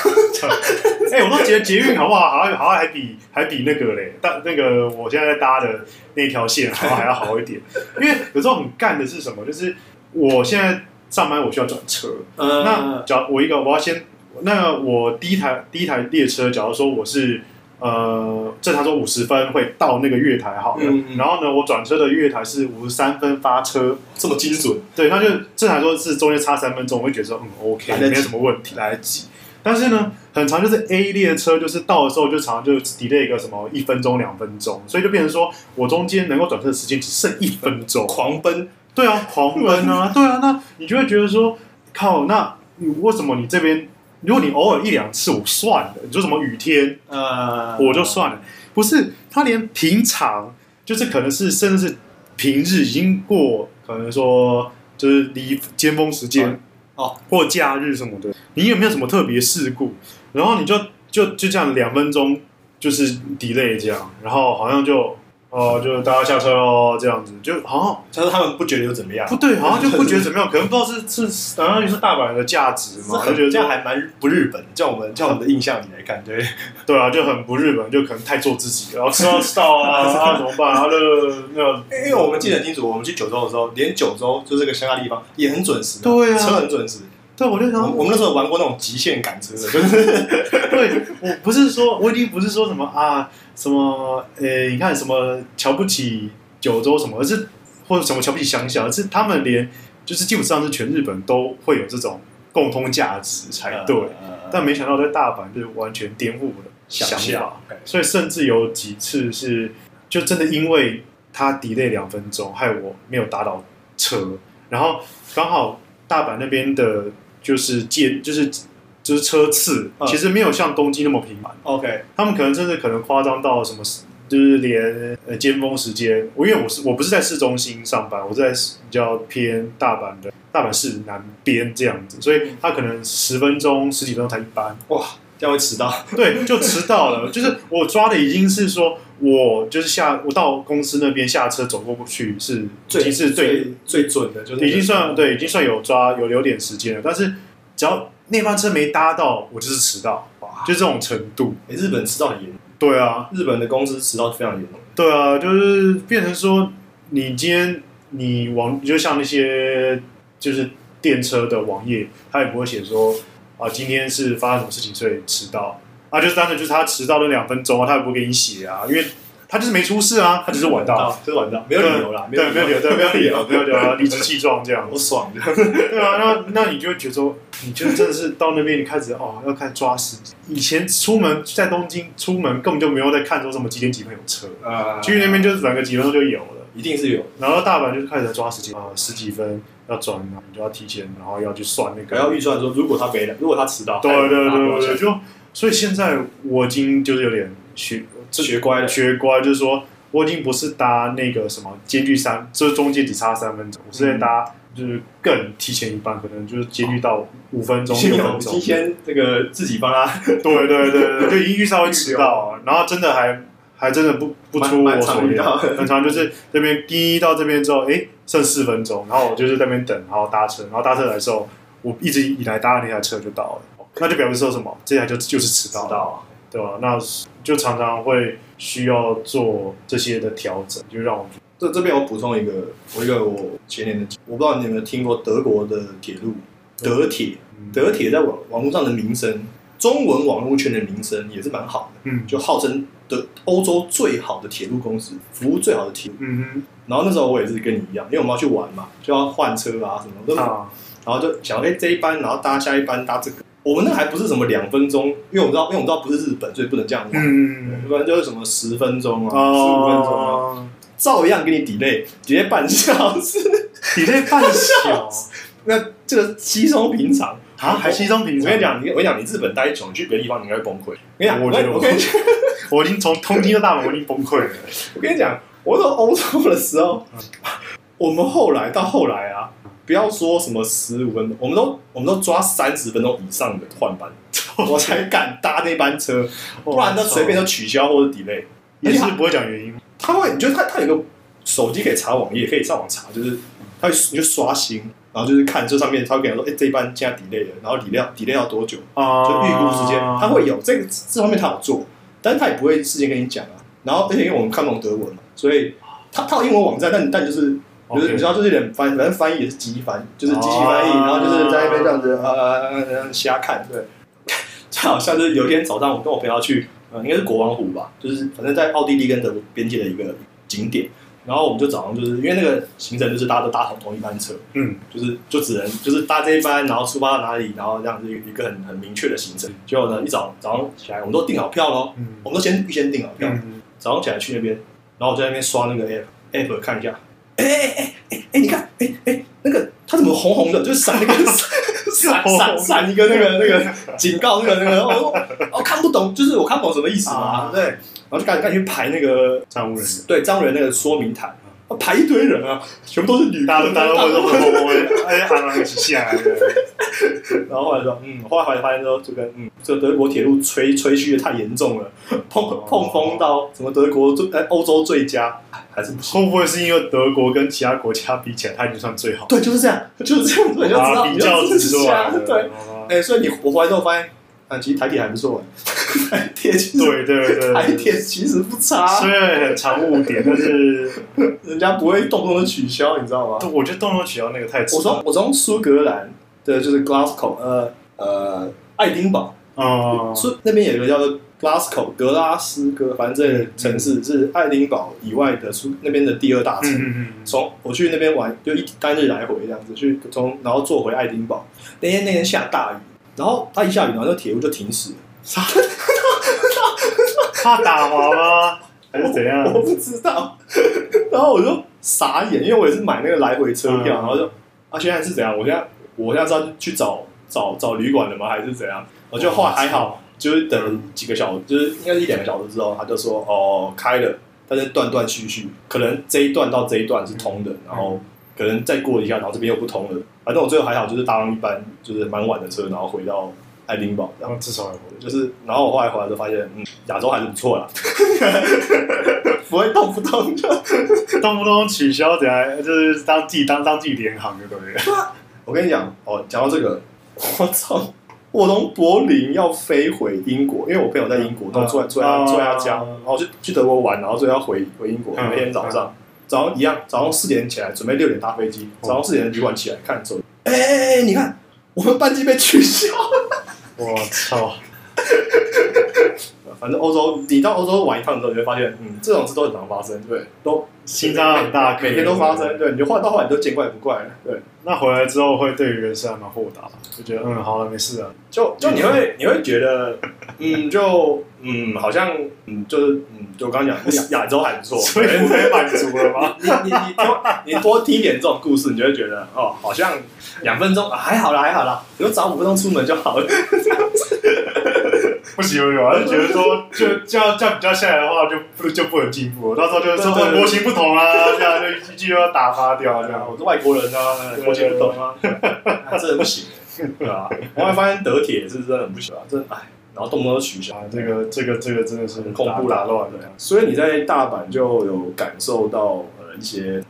哎、我都觉得捷运好不好？好像好像还比还比那个嘞，但那个我现在在搭的那条线好像还要好一点。因为有时候很干的是什么？就是我现在上班我需要转车，嗯那假如我一个我要先，那我第一台第一台列车，假如说我是呃正常说五十分会到那个月台好了，然后呢我转车的月台是五十三分发车，这么精准，对，那就正常说是中间差三分钟，我会觉得说嗯 OK 没有什么问题。来得及。但是呢，很长就是 A 列车，就是到的时候就常常就 delay 一个什么一分钟、两分钟，所以就变成说我中间能够转车的时间只剩一分钟。狂奔，对啊，狂奔啊，对啊，那你就会觉得说，靠，那你为什么你这边，如果你偶尔一两次我算了，你说什么雨天呃。我就算了，不是他连平常就是可能是甚至是平日已经过，可能说就是离尖峰时间哦或假日什么的，你有没有什么特别事故？然后你就就就这样两分钟就是 delay 这样，然后好像就哦就大家下车喽这样子，就好像但是他们不觉得有怎么样，不对，好像就不觉得怎么样，可能不知道是是好像是大阪人的价值嘛，就觉得这样还蛮不日本，叫我们叫我们的印象里来看，对，对啊，就很不日本，就可能太做自己，然后吃到吃到啊，啊怎么办？啊，那个那个因为我们记得很清楚，我们去九州的时候，连九州就这个乡下地方也很准时，对啊车很准时。对，我就想们我们那时候玩过那种极限赶车的，就是 对我不是说，我已经不是说什么啊，什么呃，你看什么瞧不起九州什么，而是或者什么瞧不起乡下，而是他们连就是基本上是全日本都会有这种共通价值才对。呃但没想到在大阪就是完全颠覆我的想法，象，所以甚至有几次是就真的因为他 delay 两分钟，害我没有打到车，然后刚好大阪那边的就是借就是就是车次，嗯其实没有像东京那么频繁，OK，他们可能甚至可能夸张到什么。就是连呃尖峰时间，我因为我是我不是在市中心上班，我是在比较偏大阪的大阪市南边这样子，所以他可能十分钟十几分钟才一班，哇，这样会迟到，对，就迟到了。就是我抓的已经是说，我就是下我到公司那边下车走过去是已经是最最最准的，就是已经算对，已经算有抓有留点时间了。但是只要那班车没搭到，我就是迟到，哇，就这种程度。欸日本迟到很严。重，对啊，日本的公司迟到非常严重，对啊，就是变成说，你今天你网就像那些就是电车的网页，它也不会写说啊，今天是发生什么事情所以迟到。啊，就是单纯就是他迟到了两分钟啊，他也不会给你写啊，因为他就是没出事啊，他只是晚到，，就是晚到，没有理由啦，对，没有理由，对，没有理由，没有理由，理直气壮这样好。爽的，对啊，那那你就会觉得说，你就真的是到那边，你开始哦，要开始抓时间。以前出门在东京出门根本就没有在看说什么几点几分有车，啊去那边就是转个几分钟就有了。一定是有，然后大阪就是开始抓时间啊、十几分要转，然后你就要提前，然后要去算那还个。要预算说，如果他没来，如果他迟到，对对对对对，对，就所以现在我已经就是有点学学乖了，学乖，就是说我已经不是搭那个什么间距三，就是中间只差三分钟，我是在搭就是更提前一半，可能就是间距到五分钟、六分钟。有今。天这个自己帮他。对对对对，就已经遇稍微迟到啊，然后真的还还真的不不出我所料，很长就是这边滴到这边之后，哎，剩四分钟，然后我就是在那边等，然后搭车，然后搭车来的时候，我一直以来搭的那台车就到了，那就表示说什么，这台就就是迟到了，迟到，对吧？那就常常会需要做这些的调整，就让我们这这边我补充一个，我一个我前年的，我不知道你有没有听过德国的铁路德铁，嗯德铁在网网络上的名声，中文网络圈的名声也是蛮好的，嗯就号称德欧洲最好的铁路公司，服务最好的铁路。嗯哼然后那时候我也是跟你一样，因为我们要去玩嘛，就要换车啊什么，的啊然后就想哎、这一班，然后搭下一班搭这个。我们那个还不是什么两分钟，因为我们知道，因为我们知道不是日本，所以不能这样玩。嗯不然就是什么十分钟啊，十五分钟啊，哦，照样给你 delay，delay 半小时。你这半小 那这个稀松平常啊，还稀松平常。我跟你，讲，你我跟你讲，你日本待久，你去别的地方你应该会崩溃。我跟你讲，我觉得我跟你讲，我已经从东京到大阪，我已经崩溃了。我跟你讲，我到欧洲的时候，我们后来到后来啊，不要说什么十五分钟，我们都我们都抓三十分钟以上的换班，我才敢搭那班车，不然都随便都取消或者 delay。也是不会讲原因。他会，你觉得他他有个手机可以查网页，可以上网查，就是他会你就刷新，然后就是看这上面，他会跟你说，哎、这一班现在 delay 了，然后 delay 要 delay 要多久，啊就预估时间，他会有这个这方面他有做，但是他也不会事先跟你讲啊。然后而且因为我们看不懂德文嘛，所以他他有英文网站，但但就是。就是 OK 你知道，就是有点翻，反正翻译也是机翻，就是机器翻译，哦然后就是在那边这样子呃瞎看，对。就好像是有一天早上，我跟我朋友去，呃，应该是国王湖吧，就是反正在奥地利跟德国边界的一个景点。然后我们就早上就是因为那个行程就是大家都搭同同一班车，嗯，就是就只能就是搭这一班，然后出发到哪里，然后这样子有一个很很明确的行程。结果呢，一早早上起来，我们都订好票喽，嗯我们都先预先订好票，嗯，早上起来去那边，然后我在那边刷那个 app app 看一下，哎哎哎哎哎，你看，哎哎那个他怎么红红的，就是闪那个 闪闪闪一个那个那个警告那个那个，我说我看不懂，就是我看不懂什么意思嘛，啊。对，然后就赶紧赶紧去排那个站务人员，对张人那个说明台，排一堆人啊，全部都是女大家都大家都说我我我，哎，喊了一起下来的。然后后来说，嗯，后来后来发现说，这个嗯，这德国铁路吹吹嘘的太严重了，碰碰风到什么德国最哎欧洲最佳，还是。会不会是因为德国跟其他国家比起来，它已经算最好？对，就是这样，就是这样，你就知道，啊，比较你就值出知道来的。对，哦哎，所以你我回来之后发现，啊，其实台铁还不错，台铁其实对对对，台铁其实不差，虽然很常误点，但是人家不会动不动就取消，你知道吗？我觉得动动取消那个太我从我从苏格兰的就是 Glasgow，呃呃，爱丁堡。啊，苏那边有一个叫做 Glasgow 格拉斯哥，反正这个城市是爱丁堡以外的苏那边的第二大城。嗯嗯嗯，从我去那边玩，就一单日来回这样子去，从然后坐回爱丁堡。那天那天下大雨，然后他一下雨，然后那铁路就停驶了。怕打滑吗？还是怎样？我不知道，然后我就傻眼，因为我也是买那个来回车票，嗯然后就啊，现在是怎样？我现在我现在是要去找找找旅馆了吗？还是怎样？我就后来还好，就是等了几个小时，就是应该是一两个小时之后，他就说哦开了，但是断断续续，可能这一段到这一段是通的，然后可能再过一下，然后这边又不通了。反正我最后还好，就是搭上一班就是蛮晚的车，然后回到爱丁堡这样。然后至少有就是，然后我后来回来就发现，嗯，亚洲还是不错啦，不会动不动就。动不动取消，怎样？就是当自己当当自己联航就对了。我跟你讲，哦，讲到这个，我操，我从柏林要飞回英国，因为我朋友在英国，然后住在住在他住在他家，然后去去德国玩，然后所以要回回英国。嗯那天早上，早上一样，早上四点起来，准备六点搭飞机，早上四点的旅馆起来看手机，哎哎哎，你看我们班机被取消了。我操！反正欧洲，你到欧洲玩一趟之后，你会发现，嗯，这种事都很常发生，对，都 心脏很大，每天都发生，对，你就换到后来你都见怪不怪了，对，那回来之后会对于人生还蛮豁达，就觉得嗯，好了，没事啊。就就你会你会觉得，嗯，就嗯，好像嗯，就是嗯，就我刚刚讲 亚亚洲还不错，所以满足了吗？你你你多你多听一点这种故事，你就会觉得哦，好像两分钟、啊、还好啦，还好啦，你就早五分钟出门就好了。不行不行，我还是觉得说，就这样这样比较下来的话，就不就不能进步了。到时候就是说国情不同啊，这样就一句要打发掉这样。我是外国人啊，国情不懂啊，啊真的不行，对吧？我还发现德铁是真的很不行啊，真哎，然后动不动就取消啊，，这个这个这个真的是很恐怖啦，打乱的。所以你在大阪就有感受到呃一些，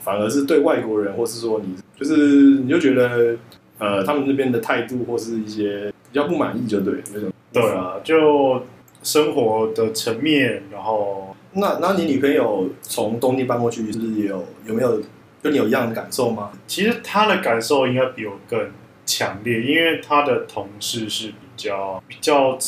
反而是对外国人，或是说你就是你就觉得呃他们那边的态度或是一些比较不满意，就对那种。对啊，就生活的层面，然后那那你女朋友从东京搬过去，是不是也有有没有跟你有一样的感受吗？其实她的感受应该比我更强烈，因为她的同事是比较比较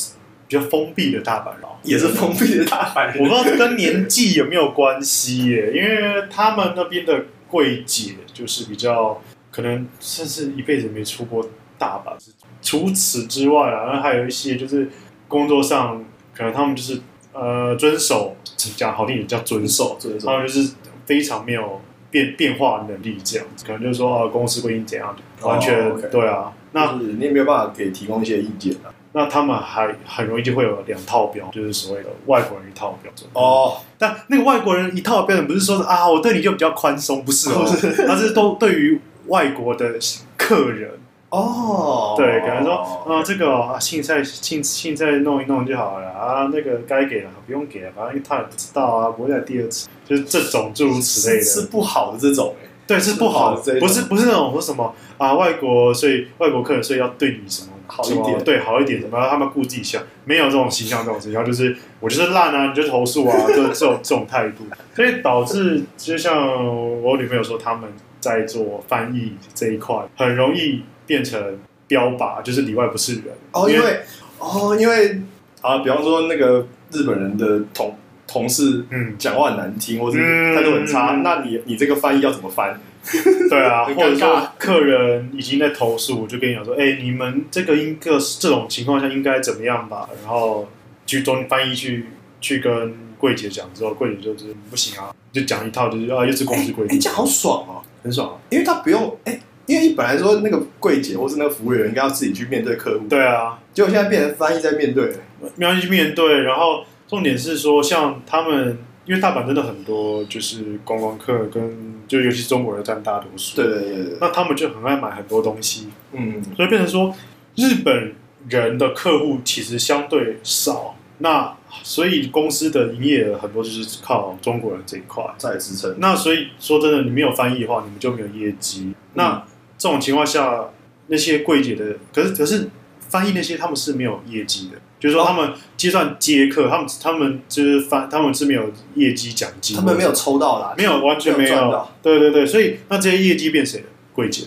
比较封闭的大阪人。也是封闭的大阪人。我不知道跟年纪有没有关系耶，因为他们那边的柜姐就是比较可能甚至一辈子没出过大阪。除此之外啊，那还有一些就是工作上，可能他们就是呃遵守，讲好听点叫遵守，遵守他们就是非常没有变变化能力这样子，可能就是说哦、公司规定怎样，完全、哦，OK 对啊。那就是你也没有办法给提供一些意见啊。那他们还很容易就会有两套标，就是所谓的外国人一套标准。哦，但那个外国人一套标准不是说啊，我对你就比较宽松，不是哦，他 是都对于外国的客人，哦，对，可能说啊，这个啊，青菜青青菜弄一弄就好了啊，那个该给了不用给了，反正他也不知道啊，不会再第二次，就是这种诸如此类的，是 是不好的这种哎。对，是不好的，是不好的这种不是不是那种说什么啊，外国所以外国客人所以要对你什么好一点？对，好一点什么，他们顾忌一下，没有这种形象，这种形象就是我就是烂啊，你就投诉啊，这这种这种态度，所以导致就像我女朋友说，他们在做翻译这一块，很容易变成标靶，就是里外不是人哦，因为哦，因为啊，比方说那个日本人的同同事嗯，讲话很难听，或者嗯态度很差，嗯那你你这个翻译要怎么翻？对啊，或者说客人已经在投诉，我就跟你讲说，哎、你们这个应个这种情况下应该怎么样吧？然后去中翻译去去跟柜姐讲之后，柜姐就是不行啊，就讲一套就是啊，又是公司规哎，定，这样好爽哦，很爽啊。因为他不用哎，因为一本来说那个柜姐或是那个服务员应该要自己去面对客户，对啊，结果现在变成翻译在面对，没关系，面对。然后重点是说，像他们，因为大阪真的很多就是观光客跟就尤其是中国人占大多数，对对对对，那他们就很爱买很多东西，嗯，所以变成说，日本人的客户其实相对少，那所以公司的营业额很多就是靠中国人这一块。在支撑，那所以说真的，你没有翻译的话，你们就没有业绩。那这种情况下，那些柜姐的，可是可是翻译那些他们是没有业绩的，就是说他们计算接客，他们他们就是翻，他们是没有业绩奖金，他们没有抽到啦，没有完全没有。对对对，所以那这些业绩变谁的？柜姐。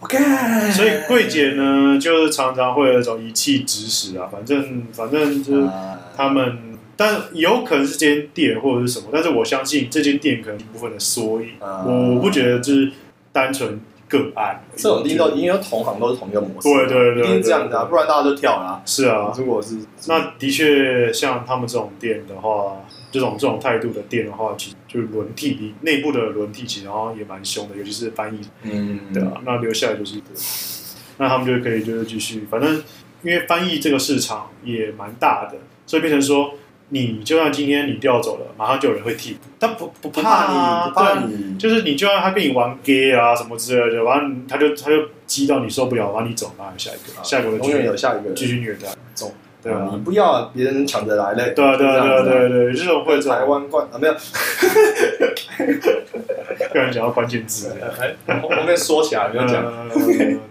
OK，所以柜姐呢，就是常常会有一种一气指使啊，反正反正就是啊。他们，但有可能是这间店或者是什么，但是我相信这间店可能一部分的缩影，啊。我不觉得就是单纯个案，这种一定。都因为同行都是同一个模式，对对对一定是这样的不然大家就跳了啊。是啊，如果是那的确像他们这种店的话，这种这种态度的店的话，其实就是轮替内部的轮替，其实好像也蛮凶的，尤其是翻译。嗯，对啊，那留下来就是一个，那他们就可以就是继续，反正因为翻译这个市场也蛮大的，所以变成说，你就算今天你调走了，马上就有人会替补，但不不不怕啊，怕你，不怕你，就是你就让他跟你玩 gay 啊什么之类的，完了他就他就激到你受不了，完了你走，然后下一个，下一个永远有下一个人。继续虐待，走，对啊。你，不要别人抢着来嘞，对啊对啊对啊对对，这种会这台种，湾冠啊没有，突然讲到关键字。哎后后面说起来没有讲，呃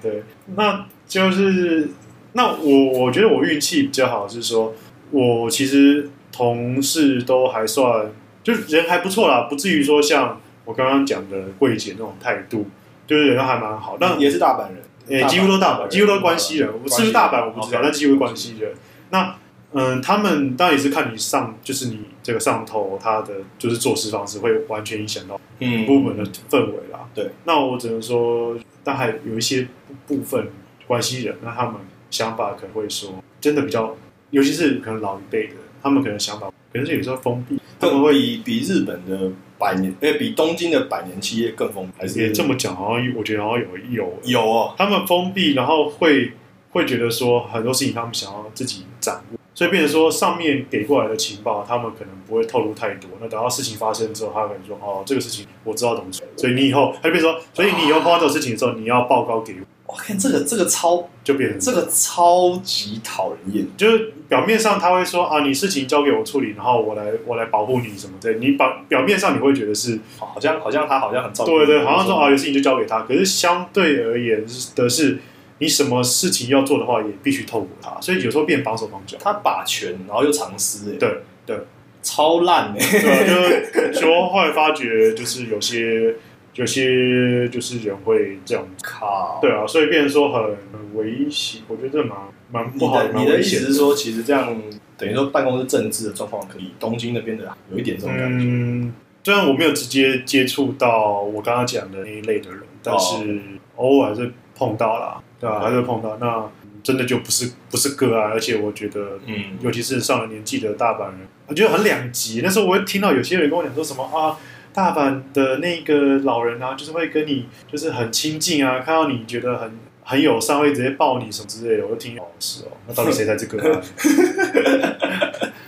对，那就是那我我觉得我运气比较好，是说我其实同事都还算，就是人还不错啦，不至于说像我刚刚讲的柜姐那种态度，就是人还蛮好。但也是大阪人，几乎都大阪，几乎都关西人，是不是大阪我不知道，但几乎关西人。那嗯，他们当然也是看你上，就是你这个上头他的就是做事方式会完全影响到嗯部门的氛围啦。对，那我只能说，但还有一些部分关系人，那他们想法可能会说，真的比较，尤其是可能老一辈的，他们可能想法可能是有时候封闭，他们会比比日本的百年，哎，比东京的百年企业更封闭，还是也这么讲，好像我觉得好像有有，有哦，他们封闭，然后会会觉得说很多事情他们想要自己掌握。所以变成说，上面给过来的情报，他们可能不会透露太多。那等到事情发生之后，他可能说：“哦，这个事情我知道怎么处理。”所以你以后，他就变成说，所以你以后碰到这种事情的时候，你要报告给我，我看这个这个超就变成这个超级讨人厌，就是表面上他会说啊，你事情交给我处理，然后我来我来保护你什么的。你表表面上你会觉得是好像好像他好像很照顾对对，你好像说啊，有事情就交给他。可是相对而言的是，你什么事情要做的话，也必须透过他。所以有时候变绑手绑脚。他把权，然后又藏私，哎，对对，超烂哎，对啊，就 说后来发觉，就是有些有些就是人会这样，靠，对啊，所以变成说很很危险。我觉得这蛮蛮你不好，你的意险思是说，其实这样等于说办公室政治的状况，可以东京那边的有一点这种感觉，嗯，虽然我没有直接接触到我刚刚讲的那一类的人，但是偶尔还是碰到啦，对啊、还是碰到。那真的就不是不是个案，而且我觉得，嗯尤其是上了年纪的大阪人，我觉得很两极。那时候我会听到有些人跟我讲说什么啊，大阪的那个老人啊，就是会跟你就是很亲近啊，看到你觉得很很友善，会直接抱你什么之类的。我就听哦是哦，那到底谁才是个案？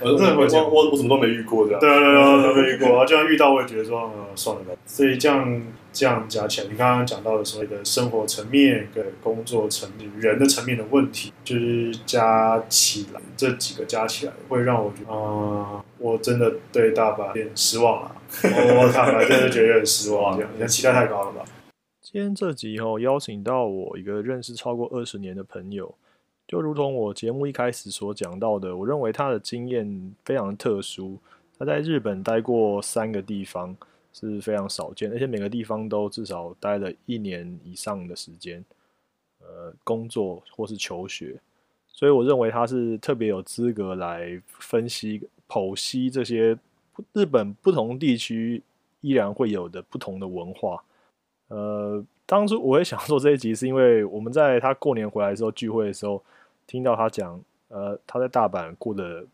我真的会这样我我我什么都没遇过这样。对啊对啊，都没遇过啊。就算遇到，我也觉得说，呃，算了吧。所以这样这样加起来，你刚刚讲到的所谓的生活层面跟工作层面、人的层面的问题，就是加起来这几个加起来，会让我觉得，啊、我真的对大阪有点失望了。我我坦白真的觉得有点失望，这样，你期待太高了吧？今天这集哦，邀请到我一个认识超过二十年的朋友，就如同我节目一开始所讲到的，我认为他的经验非常特殊。他在日本待过三个地方，是非常少见，而且每个地方都至少待了一年以上的时间，呃，工作或是求学，所以我认为他是特别有资格来分析、剖析这些日本不同地区依然会有的不同的文化。呃，当初我也想做这一集，是因为我们在他过年回来的时候聚会的时候，听到他讲，呃，他在大阪过得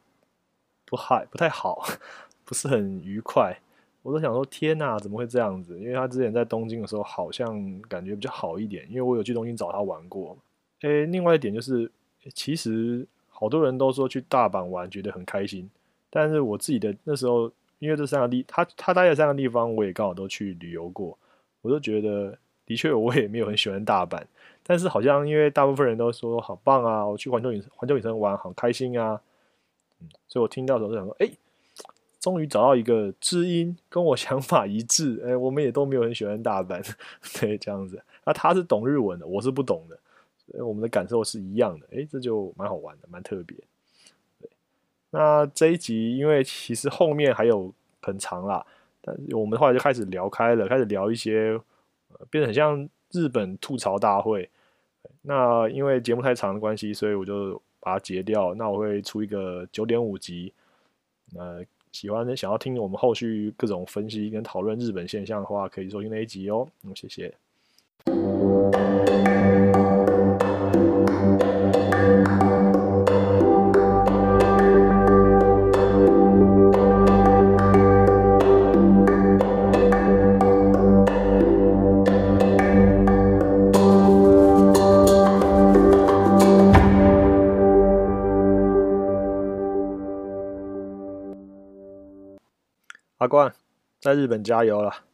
不嗨，不太好，不是很愉快。我都想说，天哪，怎么会这样子？因为他之前在东京的时候，好像感觉比较好一点，因为我有去东京找他玩过。诶，另外一点就是，其实好多人都说去大阪玩觉得很开心，但是我自己的那时候，因为这三个地，他他待的三个地方，我也刚好都去旅游过。我就觉得，的确我也没有很喜欢大阪，但是好像因为大部分人都说好棒啊，我去环球影环球影城玩好开心啊，嗯，所以我听到的时候就想说，哎、终于找到一个知音跟我想法一致，哎、我们也都没有很喜欢大阪，对，这样子。那他是懂日文的，我是不懂的，所以我们的感受是一样的，哎、这就蛮好玩的，蛮特别。那这一集因为其实后面还有很长啦。但我们后来就开始聊开了，开始聊一些，变得很像日本吐槽大会。那因为节目太长的关系，所以我就把它截掉。那我会出一个九点五集。呃，喜欢想要听我们后续各种分析跟讨论日本现象的话，可以收听那一集哦。嗯，谢谢。冠，在日本加油了。